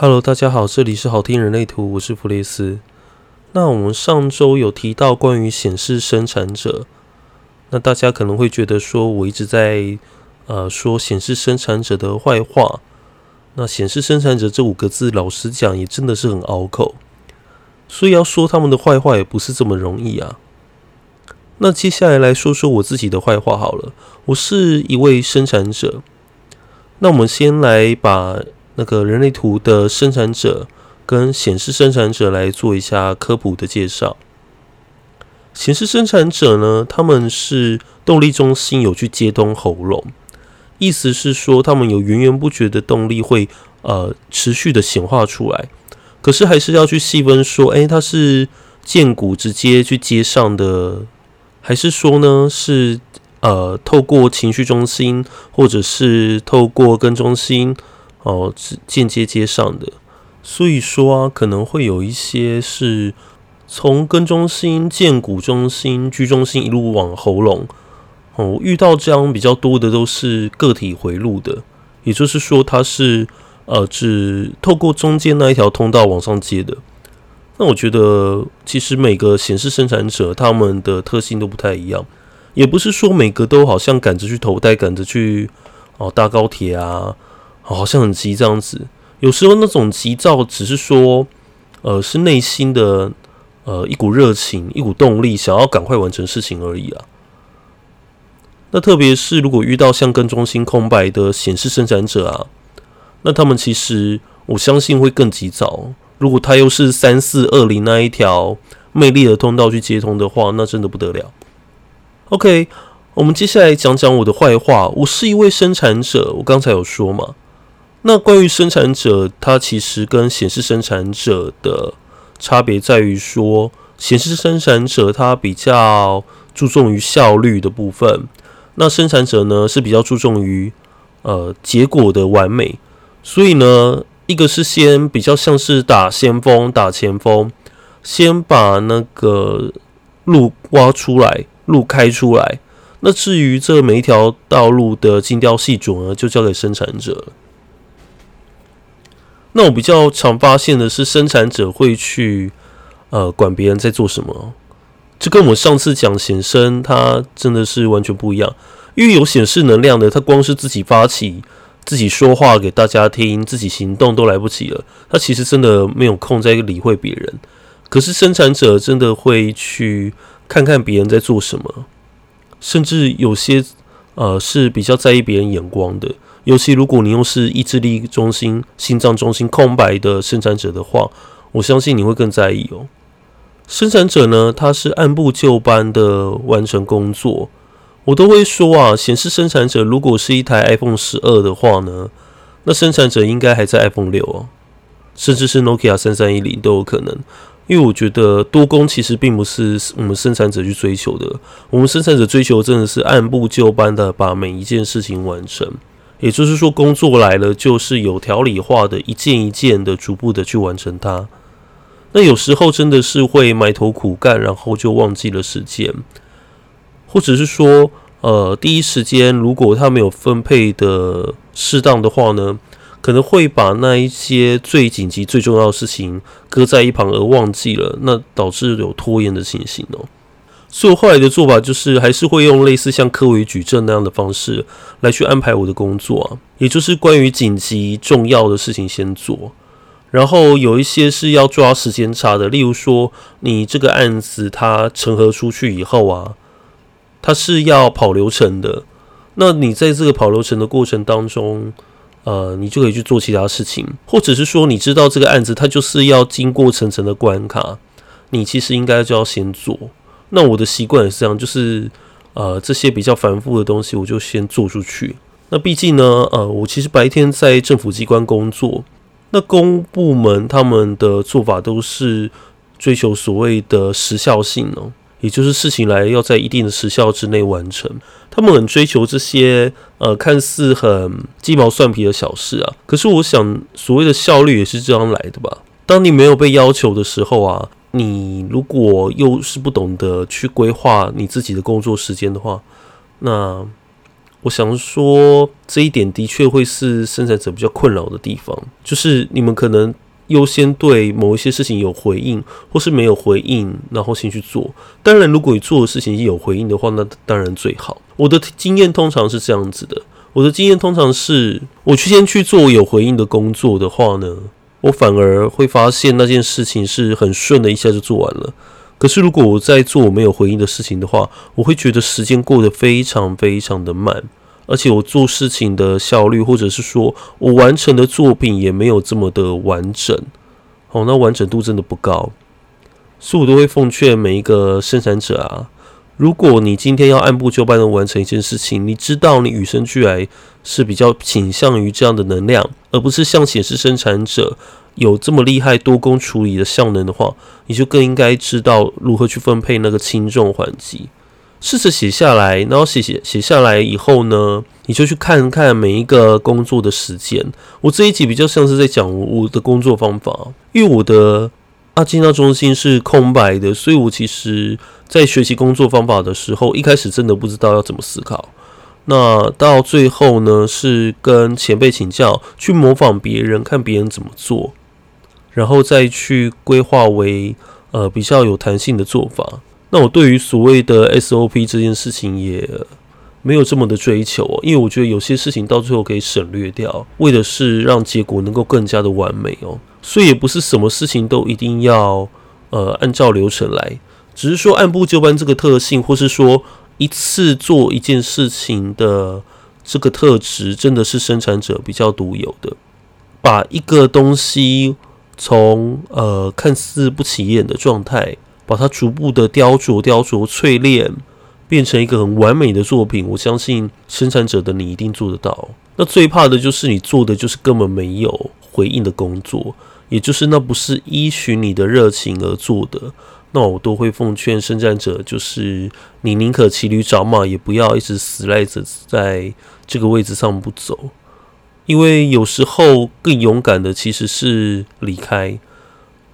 Hello，大家好，这里是好听人类图，我是弗雷斯。那我们上周有提到关于显示生产者，那大家可能会觉得说我一直在呃说显示生产者的坏话。那显示生产者这五个字，老实讲也真的是很拗口，所以要说他们的坏话也不是这么容易啊。那接下来来说说我自己的坏话好了，我是一位生产者。那我们先来把。那个人类图的生产者跟显示生产者来做一下科普的介绍。显示生产者呢，他们是动力中心有去接通喉咙，意思是说他们有源源不绝的动力会呃持续的显化出来，可是还是要去细分说，哎，他是荐骨直接去接上的，还是说呢是呃透过情绪中心，或者是透过根中心。哦，是间接接上的，所以说啊，可能会有一些是从根中心、荐骨中心、居中心一路往喉咙。哦，遇到这样比较多的都是个体回路的，也就是说，它是呃只透过中间那一条通道往上接的。那我觉得，其实每个显示生产者他们的特性都不太一样，也不是说每个都好像赶着去投胎，赶着去哦搭高铁啊。好像很急这样子，有时候那种急躁只是说，呃，是内心的呃一股热情、一股动力，想要赶快完成事情而已啊。那特别是如果遇到像根中心空白的显示生产者啊，那他们其实我相信会更急躁。如果他又是三四二零那一条魅力的通道去接通的话，那真的不得了。OK，我们接下来讲讲我的坏话。我是一位生产者，我刚才有说嘛。那关于生产者，它其实跟显示生产者的差别在于说，显示生产者它比较注重于效率的部分，那生产者呢是比较注重于呃结果的完美。所以呢，一个是先比较像是打先锋、打前锋，先把那个路挖出来、路开出来。那至于这每一条道路的精雕细琢呢，就交给生产者。那我比较常发现的是，生产者会去呃管别人在做什么，这跟我们上次讲显生，它真的是完全不一样。因为有显示能量的，他光是自己发起、自己说话给大家听、自己行动都来不及了，他其实真的没有空在理会别人。可是生产者真的会去看看别人在做什么，甚至有些呃是比较在意别人眼光的。尤其如果你又是意志力中心、心脏中心空白的生产者的话，我相信你会更在意哦。生产者呢，他是按部就班的完成工作。我都会说啊，显示生产者如果是一台 iPhone 十二的话呢，那生产者应该还在 iPhone 六哦，甚至是 Nokia 三三一零都有可能。因为我觉得多工其实并不是我们生产者去追求的，我们生产者追求真的是按部就班的把每一件事情完成。也就是说，工作来了，就是有条理化的，一件一件的，逐步的去完成它。那有时候真的是会埋头苦干，然后就忘记了时间，或者是说，呃，第一时间如果他没有分配的适当的话呢，可能会把那一些最紧急、最重要的事情搁在一旁而忘记了，那导致有拖延的情形哦。所以我后来的做法就是，还是会用类似像柯维矩阵那样的方式来去安排我的工作啊，也就是关于紧急重要的事情先做，然后有一些是要抓时间差的，例如说你这个案子它成盒出去以后啊，它是要跑流程的，那你在这个跑流程的过程当中，呃，你就可以去做其他事情，或者是说你知道这个案子它就是要经过层层的关卡，你其实应该就要先做。那我的习惯也是这样，就是呃这些比较繁复的东西，我就先做出去。那毕竟呢，呃，我其实白天在政府机关工作，那公部门他们的做法都是追求所谓的时效性哦，也就是事情来要在一定的时效之内完成。他们很追求这些呃看似很鸡毛蒜皮的小事啊，可是我想所谓的效率也是这样来的吧？当你没有被要求的时候啊。你如果又是不懂得去规划你自己的工作时间的话，那我想说，这一点的确会是生产者比较困扰的地方，就是你们可能优先对某一些事情有回应，或是没有回应，然后先去做。当然，如果你做的事情有回应的话，那当然最好。我的经验通常是这样子的，我的经验通常是，我去先去做有回应的工作的话呢，我反而会发现那件事情是很顺的，一下就做完了。可是，如果我在做我没有回应的事情的话，我会觉得时间过得非常非常的慢，而且我做事情的效率，或者是说我完成的作品也没有这么的完整。哦，那完整度真的不高，所以我都会奉劝每一个生产者啊，如果你今天要按部就班的完成一件事情，你知道你与生俱来是比较倾向于这样的能量，而不是像显示生产者。有这么厉害多工处理的效能的话，你就更应该知道如何去分配那个轻重缓急。试着写下来，然后写写写下来以后呢，你就去看看每一个工作的时间。我这一集比较像是在讲我的工作方法，因为我的阿基纳中心是空白的，所以我其实在学习工作方法的时候，一开始真的不知道要怎么思考。那到最后呢，是跟前辈请教，去模仿别人，看别人怎么做。然后再去规划为呃比较有弹性的做法。那我对于所谓的 SOP 这件事情也没有这么的追求哦，因为我觉得有些事情到最后可以省略掉，为的是让结果能够更加的完美哦。所以也不是什么事情都一定要呃按照流程来，只是说按部就班这个特性，或是说一次做一件事情的这个特质，真的是生产者比较独有的，把一个东西。从呃看似不起眼的状态，把它逐步的雕琢、雕琢、淬炼，变成一个很完美的作品。我相信生产者的你一定做得到。那最怕的就是你做的就是根本没有回应的工作，也就是那不是依循你的热情而做的。那我都会奉劝圣战者，就是你宁可骑驴找马，也不要一直死赖着在这个位置上不走。因为有时候更勇敢的其实是离开，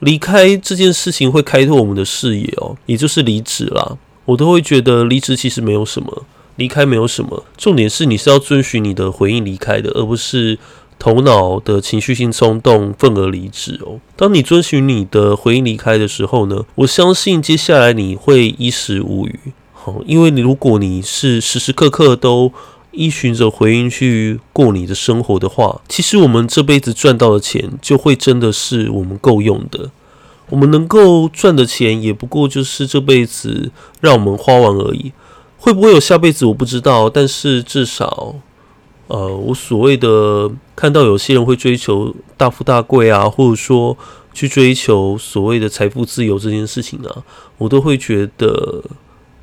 离开这件事情会开拓我们的视野哦，也就是离职啦。我都会觉得离职其实没有什么，离开没有什么，重点是你是要遵循你的回应离开的，而不是头脑的情绪性冲动愤而离职哦。当你遵循你的回应离开的时候呢，我相信接下来你会衣食无虞。好，因为你如果你是时时刻刻都依循着回应去过你的生活的话，其实我们这辈子赚到的钱就会真的是我们够用的。我们能够赚的钱也不过就是这辈子让我们花完而已。会不会有下辈子我不知道，但是至少，呃，我所谓的看到有些人会追求大富大贵啊，或者说去追求所谓的财富自由这件事情啊，我都会觉得。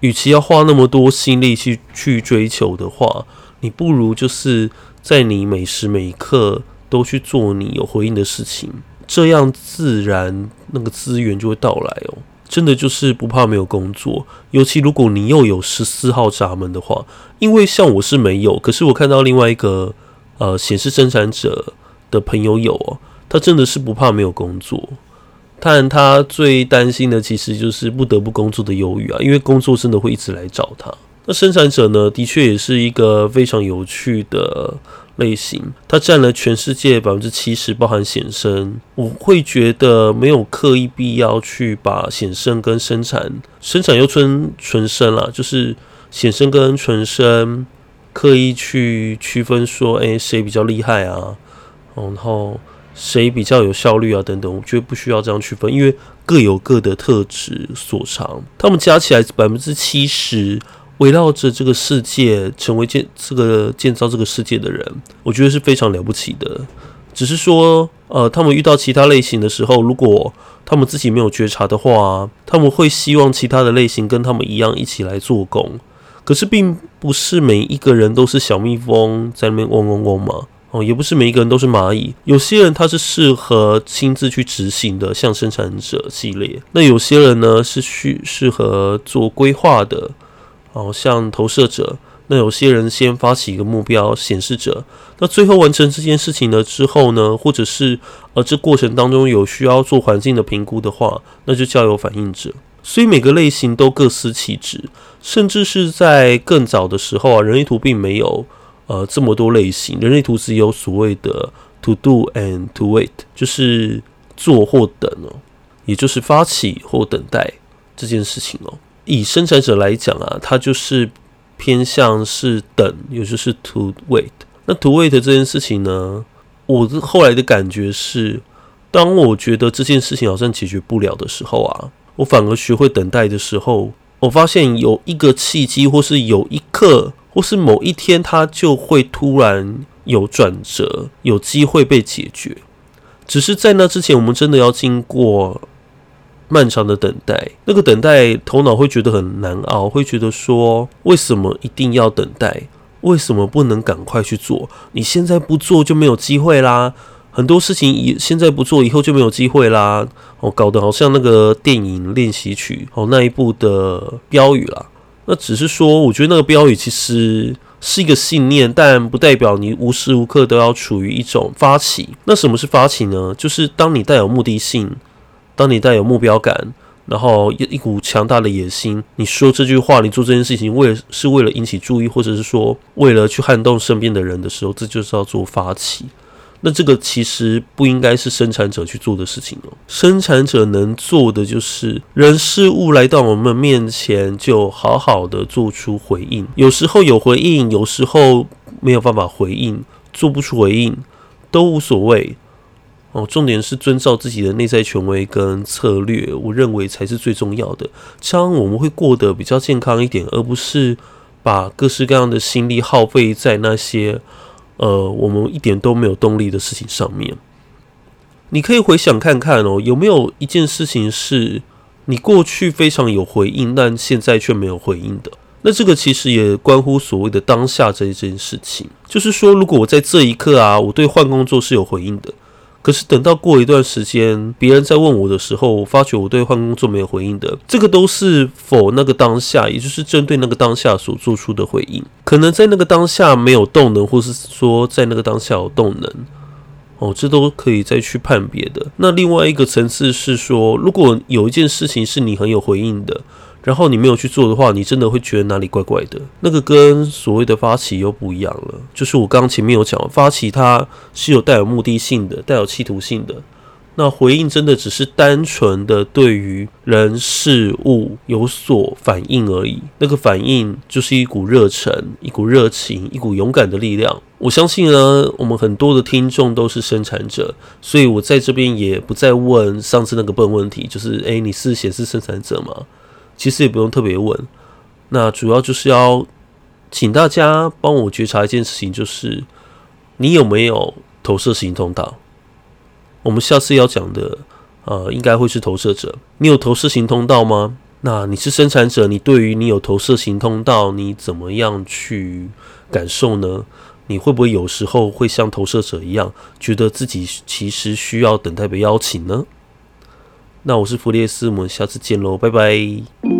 与其要花那么多心力去去追求的话，你不如就是在你每时每刻都去做你有回应的事情，这样自然那个资源就会到来哦。真的就是不怕没有工作，尤其如果你又有十四号闸门的话，因为像我是没有，可是我看到另外一个呃显示生产者的朋友有哦，他真的是不怕没有工作。但他最担心的其实就是不得不工作的忧郁啊，因为工作真的会一直来找他。那生产者呢，的确也是一个非常有趣的类型，它占了全世界百分之七十，包含显生。我会觉得没有刻意必要去把显生跟生产、生产又分纯生啦，就是显生跟纯生刻意去区分说，哎，谁比较厉害啊？然后。谁比较有效率啊？等等，我觉得不需要这样区分，因为各有各的特质所长，他们加起来百分之七十，围绕着这个世界成为建这个建造这个世界的人，我觉得是非常了不起的。只是说，呃，他们遇到其他类型的时候，如果他们自己没有觉察的话，他们会希望其他的类型跟他们一样一起来做工。可是，并不是每一个人都是小蜜蜂在那边嗡嗡嗡嘛。哦，也不是每一个人都是蚂蚁，有些人他是适合亲自去执行的，像生产者系列。那有些人呢是需适合做规划的，哦，像投射者。那有些人先发起一个目标，显示者。那最后完成这件事情了之后呢，或者是呃这过程当中有需要做环境的评估的话，那就交由反应者。所以每个类型都各司其职，甚至是在更早的时候啊，人类图并没有呃这么多类型，人类图只有所谓的 to do and to wait，就是做或等哦，也就是发起或等待这件事情哦。以生产者来讲啊，它就是偏向是等，也就是 to wait。那 to wait 这件事情呢，我后来的感觉是，当我觉得这件事情好像解决不了的时候啊，我反而学会等待的时候，我发现有一个契机，或是有一刻，或是某一天，它就会突然有转折，有机会被解决。只是在那之前，我们真的要经过漫长的等待。那个等待，头脑会觉得很难熬，会觉得说，为什么一定要等待？为什么不能赶快去做？你现在不做就没有机会啦。很多事情以现在不做，以后就没有机会啦。哦，搞得好像那个电影练习曲哦那一部的标语啦。那只是说，我觉得那个标语其实是一个信念，但不代表你无时无刻都要处于一种发起。那什么是发起呢？就是当你带有目的性，当你带有目标感。然后一一股强大的野心，你说这句话，你做这件事情，为了是为了引起注意，或者是说为了去撼动身边的人的时候，这就是要做发起。那这个其实不应该是生产者去做的事情哦。生产者能做的就是人事物来到我们面前，就好好的做出回应。有时候有回应，有时候没有办法回应，做不出回应都无所谓。哦，重点是遵照自己的内在权威跟策略，我认为才是最重要的。这样我们会过得比较健康一点，而不是把各式各样的心力耗费在那些呃我们一点都没有动力的事情上面。你可以回想看看哦，有没有一件事情是你过去非常有回应，但现在却没有回应的？那这个其实也关乎所谓的当下这一件事情。就是说，如果我在这一刻啊，我对换工作是有回应的。可是等到过一段时间，别人在问我的时候，我发觉我对换工作没有回应的，这个都是否那个当下，也就是针对那个当下所做出的回应，可能在那个当下没有动能，或是说在那个当下有动能，哦，这都可以再去判别的。那另外一个层次是说，如果有一件事情是你很有回应的。然后你没有去做的话，你真的会觉得哪里怪怪的。那个跟所谓的发起又不一样了。就是我刚刚前面有讲，发起它是有带有目的性的，带有企图性的。那回应真的只是单纯的对于人事物有所反应而已。那个反应就是一股热忱、一股热情、一股勇敢的力量。我相信呢，我们很多的听众都是生产者，所以我在这边也不再问上次那个笨问题，就是诶，你是显示生产者吗？其实也不用特别问，那主要就是要请大家帮我觉察一件事情，就是你有没有投射型通道？我们下次要讲的，呃，应该会是投射者。你有投射型通道吗？那你是生产者，你对于你有投射型通道，你怎么样去感受呢？你会不会有时候会像投射者一样，觉得自己其实需要等待被邀请呢？那我是弗列斯，我们下次见喽，拜拜。